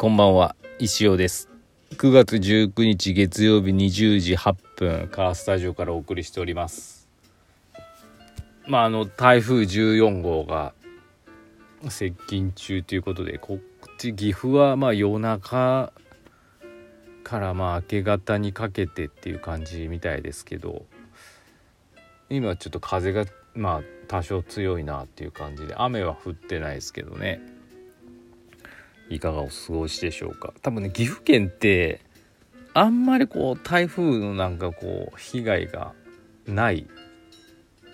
こんばんは石尾です。9月19日月曜日20時8分カースタジオからお送りしております。まああの台風14号が接近中ということでこっち岐阜はまあ夜中からまあ明け方にかけてっていう感じみたいですけど今ちょっと風がまあ多少強いなっていう感じで雨は降ってないですけどね。いかがお過ごしでしょうか？多分ね岐阜県ってあんまりこう台風のなんかこう被害がない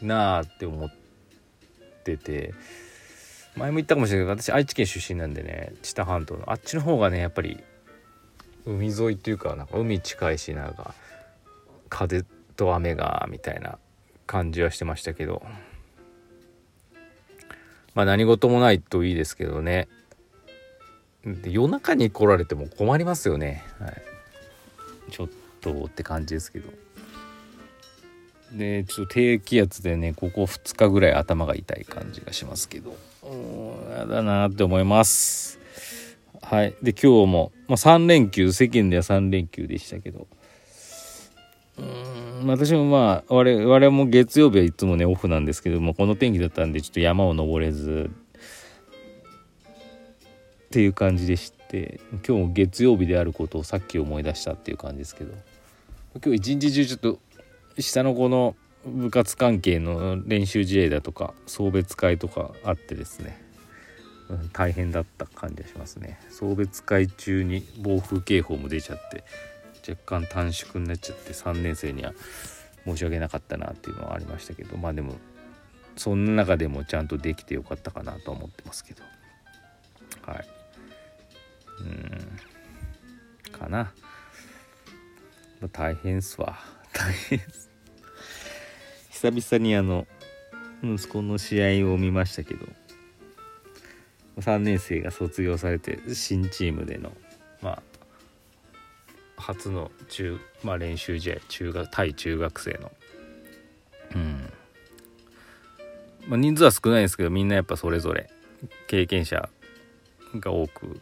なあって思ってて前も言ったかもしれないけど私愛知県出身なんでね知多半島のあっちの方がねやっぱり海沿いっていうかなんか海近いしなんか風と雨がみたいな感じはしてましたけどまあ何事もないといいですけどね。夜中に来られても困りますよね、はい、ちょっとって感じですけど。でちょっと低気圧でねここ2日ぐらい頭が痛い感じがしますけど。うんやだなって思います。はい。で今日も、まあ、3連休世間では3連休でしたけど。うん私もまあ我々も月曜日はいつもねオフなんですけどもこの天気だったんでちょっと山を登れずっていう感じでして今日も月曜日であることをさっき思い出したっていう感じですけど。今日一日中ちょっと下の子の部活関係の練習試合だとか送別会とかあってですね、うん、大変だった感じがしますね。送別会中に暴風警報も出ちゃって若干短縮になっちゃって3年生には申し訳なかったなっていうのはありましたけどまあでもそんな中でもちゃんとできてよかったかなと思ってますけど。はい。うん。かな、まあ、大変っすわ。大変っす。久々にあの息子の試合を見ましたけど3年生が卒業されて新チームでのまあ初の中、まあ、練習試合中学対中学生の。うん。まあ人数は少ないですけどみんなやっぱそれぞれ経験者が多く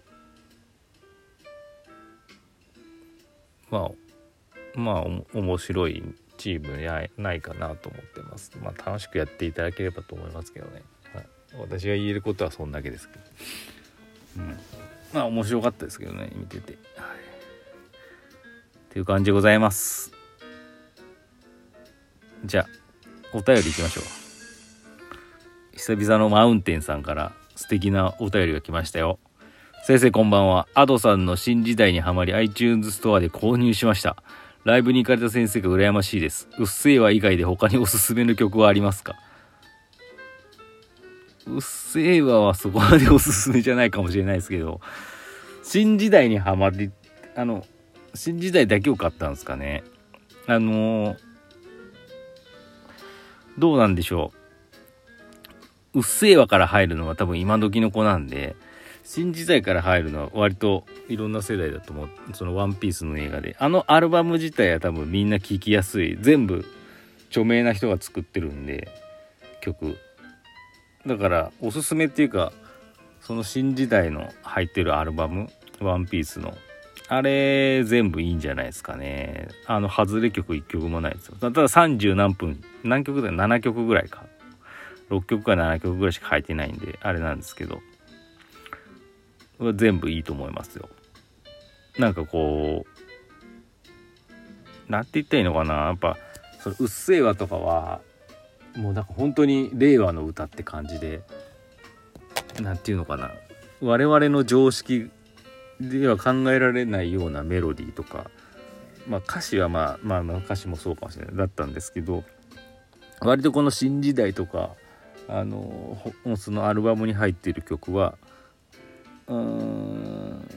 まあまあ面白いチームやないかなと思ってます。まあ楽しくやっていただければと思いますけどね、はい、私が言えることはそんだけですけど。うん。まあ面白かったですけどね見てて。はい。っていう感じでございます。じゃあお便りいきましょう。久々のマウンテンさんから素敵なお便りが来ましたよ。先生こんばんは。アドさんの新時代にはまり iTunes ストアで購入しました。ライブに行かれた先生が羨ましいです。うっせぇわ以外で他におすすめの曲はありますか？うっせぇわはそこまでおすすめじゃないかもしれないですけど、新時代にはまり、あの、新時代だけを買ったんですかね。あのどうなんでしょう。うっせぇわから入るのは多分今時の子なんで、新時代から入るのは割といろんな世代だと思う。その「ワンピースの映画で。あのアルバム自体は多分みんな聴きやすい。全部著名な人が作ってるんで曲。だからおすすめっていうかその新時代の入ってるアルバム「ワンピースの。あれ全部いいんじゃないですかね。あの外れ曲1曲もないですよ。ただ30何分何曲だ？よ7曲ぐらいか。6曲か7曲ぐらいしか入ってないんであれなんですけど。は全部いいと思いますよ。なんかこう、なんて言ったらいいのかなやっぱ、そのうっせぇわとかは、もうなんか本当に令和の歌って感じで、なんていうのかな。我々の常識では考えられないようなメロディーとか、まあ歌詞はまあ、まあ歌詞もそうかもしれない。だったんですけど、割とこの新時代とか、あの、そのアルバムに入っている曲は、うーん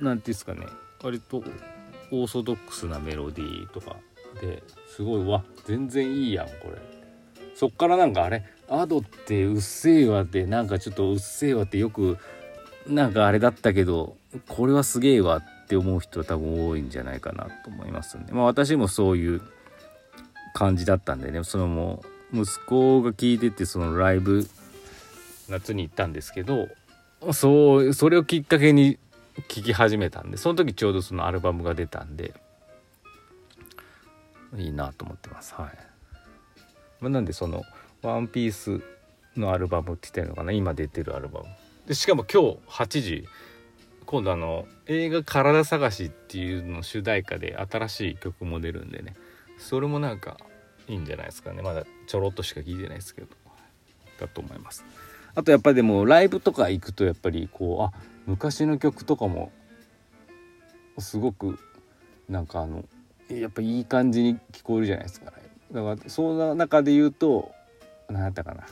何ていうんですかね。割とオーソドックスなメロディーとかですごいわ全然いいやんこれ。そっからなんかあれアドってうっせぇわってなんかちょっとうっせぇわってよくなんかあれだったけどこれはすげえわって思う人は多分多いんじゃないかなと思いますんで。まあ私もそういう感じだったんでねそのもう息子が聞いててそのライブ夏に行ったんですけどそうそれをきっかけに聴き始めたんでその時ちょうどそのアルバムが出たんでいいなと思ってます。はい、まあ、なんでその「ワンピースのアルバムって言ってるのかな？今出てるアルバム。でしかも今日8時今度あの映画「体探し」っていうの主題歌で新しい曲も出るんでね。それもなんかいいんじゃないですかね。まだちょろっとしか聞いてないですけど。だと思います。あとやっぱりでもライブとか行くとやっぱりこうあ昔の曲とかもすごくなんかあのやっぱいい感じに聞こえるじゃないですか。ねだからそんな中で言うと何やったかな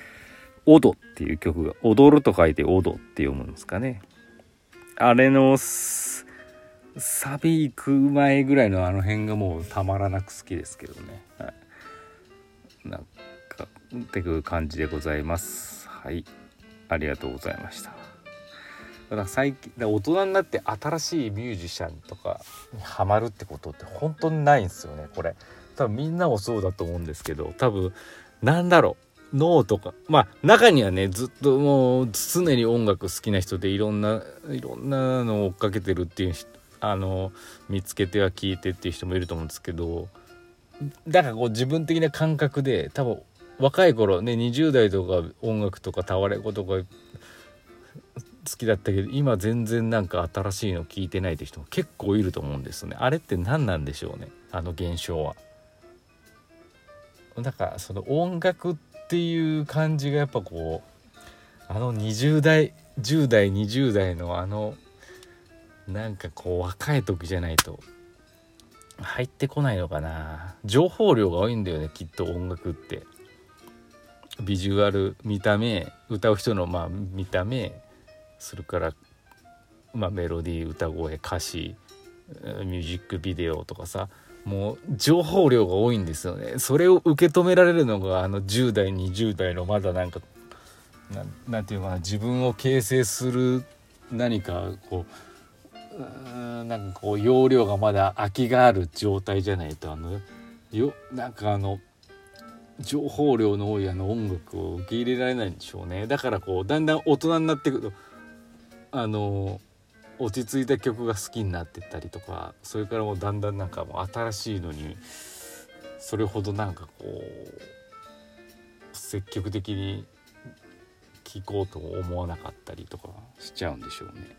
「オド」っていう曲が「踊る」と書いて「オド」って読むんですかね。あれのサビ行く前ぐらいのあの辺がもうたまらなく好きですけどね、はい、なんかっていう感じでございます。はい。ありがとうございました。だから最近大人になって新しいミュージシャンとかにハマるってことって本当にないんですよねこれ。多分みんなもそうだと思うんですけど多分なんだろう脳とか。まあ中にはねずっともう常に音楽好きな人でいろんないろんなのを追っかけてるっていうあの見つけては聞いてっていう人もいると思うんですけどだからこう自分的な感覚で多分若い頃ね20代とか音楽とかタワレコとか好きだったけど今全然なんか新しいの聞いてないって人も結構いると思うんですよね。あれって何なんでしょうねあの現象は。だかその音楽っていう感じがやっぱこうあの20代10代20代のあのなんかこう若い時じゃないと入ってこないのかな。情報量が多いんだよねきっと音楽って。ビジュアル見た目歌う人のまあ見た目それから、まあ、メロディー歌声歌詞ミュージックビデオとかさもう情報量が多いんですよね。それを受け止められるのがあの10代20代のまだなんかなんていうかな自分を形成する何かこううんなんかこう容量がまだ空きがある状態じゃないとあのよなんかあの情報量の多いあの音楽を受け入れられないんでしょうねだからこうだんだん大人になってくるとあの落ち着いた曲が好きになってったりとかそれからもうだんだんなんかもう新しいのにそれほどなんかこう積極的に聴こうと思わなかったりとかしちゃうんでしょうね。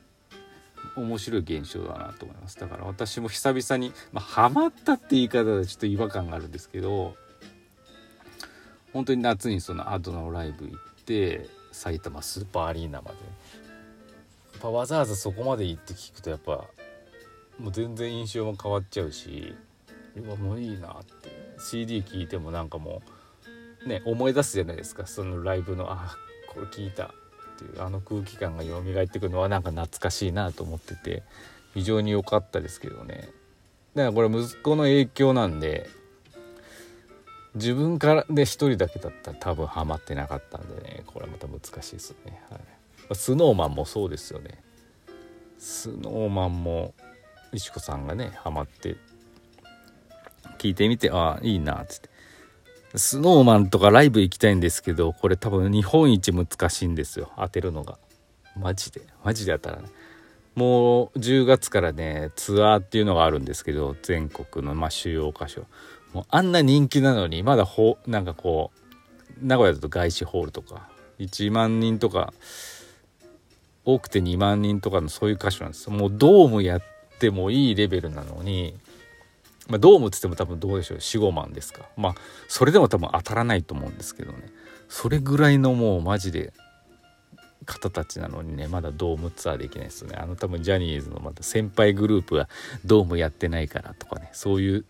面白い現象だなと思いますだから私も久々にまあハマったって言い方でちょっと違和感があるんですけど本当に夏にそのアドのライブ行って埼玉スーパーアリーナまで。やっぱわざわざそこまで行って聞くとやっぱもう全然印象も変わっちゃうしうわもういいなって。CD 聴いてもなんかもうね思い出すじゃないですか。そのライブのあこれ聞いたっていうあの空気感が蘇ってくるのはなんか懐かしいなと思ってて非常に良かったですけどね。だからこれ息子の影響なんで自分からで一人だけだったら多分ハマってなかったんでねこれまた難しいですね。はい。スノーマンもそうですよね。スノーマンも石子さんがねハマって聞いてみてああいいなっつって。スノーマンとかライブ行きたいんですけどこれ多分日本一難しいんですよ。当てるのが。マジで。マジで当たらない。もう10月からねツアーっていうのがあるんですけど全国のまあ主要箇所。もうあんな人気なのにまだほなんかこう名古屋だと外資ホールとか1万人とか多くて2万人とかのそういう歌手なんですもうドームやってもいいレベルなのに、まあ、ドームっつっても多分どうでしょう45万ですか。まあそれでも多分当たらないと思うんですけどね。それぐらいのもうマジで方たちなのにねまだドームツアーできないですよね。あの多分ジャニーズのまた先輩グループはドームやってないからとかね。そういう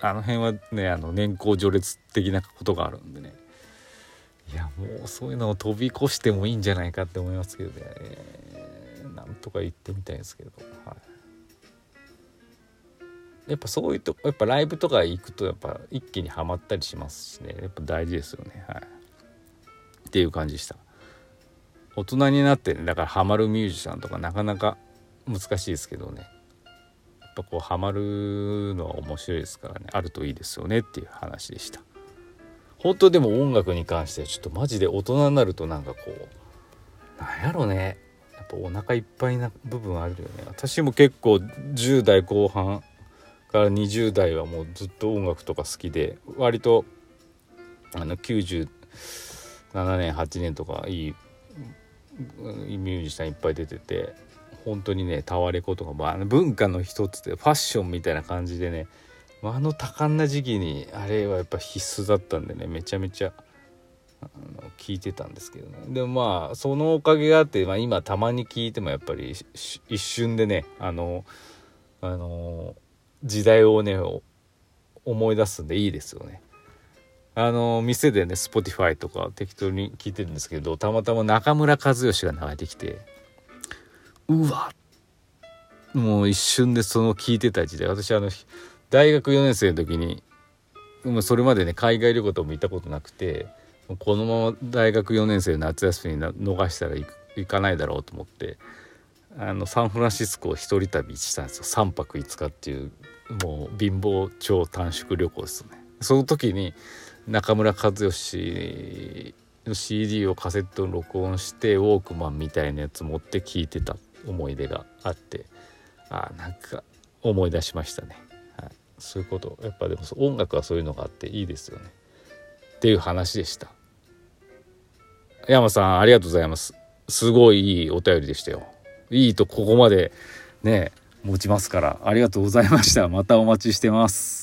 あの辺はねあの年功序列的なことがあるんでね。いやもうそういうのを飛び越してもいいんじゃないかって思いますけどね。なんとか言ってみたいですけど、はい、やっぱそういうとやっぱライブとか行くとやっぱ一気にはまったりしますしね。やっぱ大事ですよね。はい。っていう感じでした。大人になってねだからハマるミュージシャンとかなかなか難しいですけどね。やっぱこうハマるのは面白いですからね。あるといいですよねっていう話でした。本当でも音楽に関してはちょっとマジで大人になるとなんかこうなんやろね。やっぱお腹いっぱいな部分あるよね。私も結構10代後半から20代はもうずっと音楽とか好きで割とあの97年8年とかいいミュージシャンいっぱい出てて本当にねタワレコとか、まあ、文化の一つでファッションみたいな感じでねあの多感な時期にあれはやっぱ必須だったんでねめちゃめちゃあの聞いてたんですけどねでもまあそのおかげがあって、まあ、今たまに聞いてもやっぱり一瞬でねあのあの時代をね思い出すんでいいですよね。あの店でね Spotify とか適当に聞いてるんですけどたまたま中村和義が流れてきてうわもう一瞬でその聞いてた時代。私あの大学4年生の時にそれまでね海外旅行とも行ったことなくてこのまま大学4年生の夏休みに逃したら行かないだろうと思ってあのサンフランシスコを一人旅したんですよ。3泊5日っていうもう貧乏超短縮旅行ですね。その時に中村和義の CD をカセットに録音してウォークマンみたいなやつ持って聴いてた思い出があってあなんか思い出しましたね、はい、そういうこと。やっぱでも音楽はそういうのがあっていいですよね。っていう話でした。山さんありがとうございます。すごいいいお便りでしたよ。いいとここまでね持ちますからありがとうございました。またお待ちしてます。